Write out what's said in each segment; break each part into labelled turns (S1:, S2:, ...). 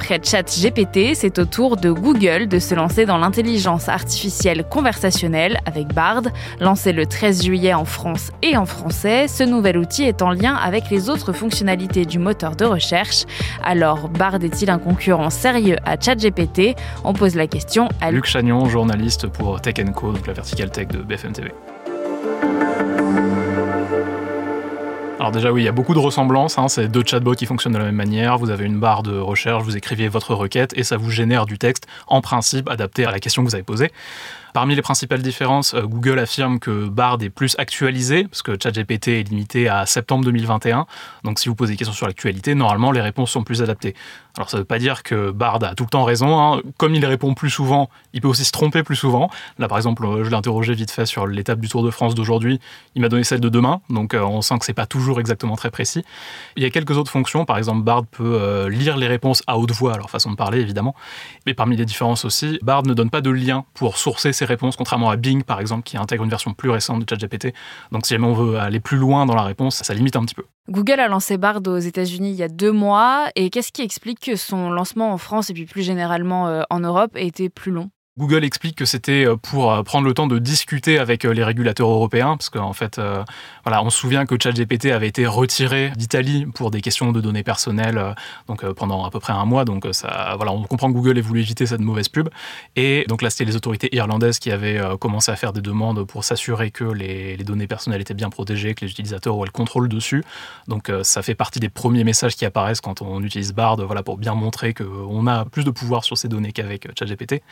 S1: Après ChatGPT, c'est au tour de Google de se lancer dans l'intelligence artificielle conversationnelle avec Bard. Lancé le 13 juillet en France et en français, ce nouvel outil est en lien avec les autres fonctionnalités du moteur de recherche. Alors, Bard est-il un concurrent sérieux à ChatGPT? On pose la question à
S2: Luc Chagnon, journaliste pour Tech Co, donc la verticale tech de BFM TV. Alors déjà oui, il y a beaucoup de ressemblances, hein. c'est deux chatbots qui fonctionnent de la même manière, vous avez une barre de recherche, vous écrivez votre requête et ça vous génère du texte en principe adapté à la question que vous avez posée. Parmi les principales différences, euh, Google affirme que Bard est plus actualisé, parce que ChatGPT est limité à septembre 2021. Donc si vous posez des questions sur l'actualité, normalement les réponses sont plus adaptées. Alors ça ne veut pas dire que Bard a tout le temps raison. Hein. Comme il répond plus souvent, il peut aussi se tromper plus souvent. Là par exemple, euh, je l'ai interrogé vite fait sur l'étape du Tour de France d'aujourd'hui. Il m'a donné celle de demain, donc euh, on sent que c'est pas toujours exactement très précis. Il y a quelques autres fonctions. Par exemple, Bard peut lire les réponses à haute voix, alors façon de parler évidemment. Mais parmi les différences aussi, Bard ne donne pas de lien pour sourcer ses réponses, contrairement à Bing par exemple, qui intègre une version plus récente de ChatGPT. Donc si jamais on veut aller plus loin dans la réponse, ça limite un petit peu.
S1: Google a lancé Bard aux États-Unis il y a deux mois. Et qu'est-ce qui explique que son lancement en France et puis plus généralement euh, en Europe ait été plus long?
S2: Google explique que c'était euh, pour euh, prendre le temps de discuter avec euh, les régulateurs européens, parce qu'en fait, voilà, on se souvient que ChatGPT avait été retiré d'Italie pour des questions de données personnelles, donc pendant à peu près un mois. Donc ça, voilà, on comprend que Google ait voulu éviter cette mauvaise pub. Et donc là, c'était les autorités irlandaises qui avaient commencé à faire des demandes pour s'assurer que les, données personnelles étaient bien protégées, que les utilisateurs auraient le contrôle dessus. Donc ça fait partie des premiers messages qui apparaissent quand on utilise Bard, voilà, pour bien montrer qu'on a plus de pouvoir sur ces données qu'avec ChatGPT.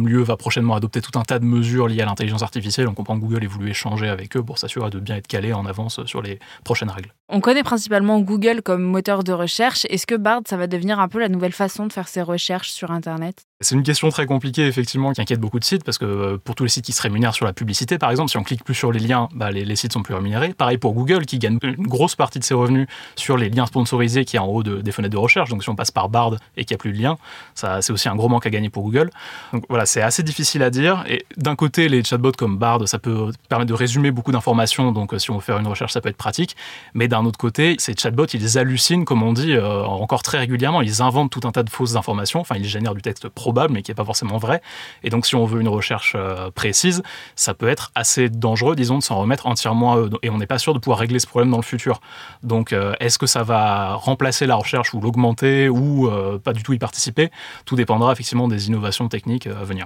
S2: Comme l'UE va prochainement adopter tout un tas de mesures liées à l'intelligence artificielle, on comprend que Google ait voulu échanger avec eux pour s'assurer de bien être calé en avance sur les prochaines règles.
S1: On connaît principalement Google comme moteur de recherche. Est-ce que Bard, ça va devenir un peu la nouvelle façon de faire ses recherches sur Internet?
S2: C'est une question très compliquée, effectivement, qui inquiète beaucoup de sites, parce que euh, pour tous les sites qui se rémunèrent sur la publicité, par exemple, si on clique plus sur les liens, bah, les, sites sont plus rémunérés. Pareil pour Google, qui gagne une grosse partie de ses revenus sur les liens sponsorisés qui est en haut des fenêtres de recherche. Donc si on passe par Bard et qu'il n'y a plus de liens, ça, c'est aussi un gros manque à gagner pour Google. Donc voilà, c'est assez difficile à dire. Et d'un côté, les chatbots comme Bard, ça peut permettre de résumer beaucoup d'informations. Donc si on veut faire une recherche, ça peut être pratique. Mais d'un autre côté, ces chatbots, ils hallucinent, comme on dit, euh, encore très régulièrement. Ils inventent tout un tas de fausses informations. Enfin, ils génèrent du texte probable, mais qui n'est pas forcément vrai. Et donc, si on veut une recherche euh, précise, ça peut être assez dangereux, disons, de s'en remettre entièrement à eux. Et on n'est pas sûr de pouvoir régler ce problème dans le futur. Donc, euh, est-ce que ça va remplacer la recherche ou l'augmenter ou euh, pas du tout y participer? Tout dépendra effectivement des innovations techniques à venir.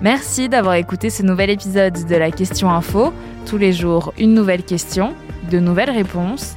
S1: Merci d'avoir écouté ce nouvel épisode de la Question Info. Tous les jours, une nouvelle question, de nouvelles réponses.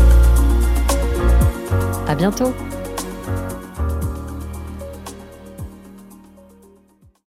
S3: Bientôt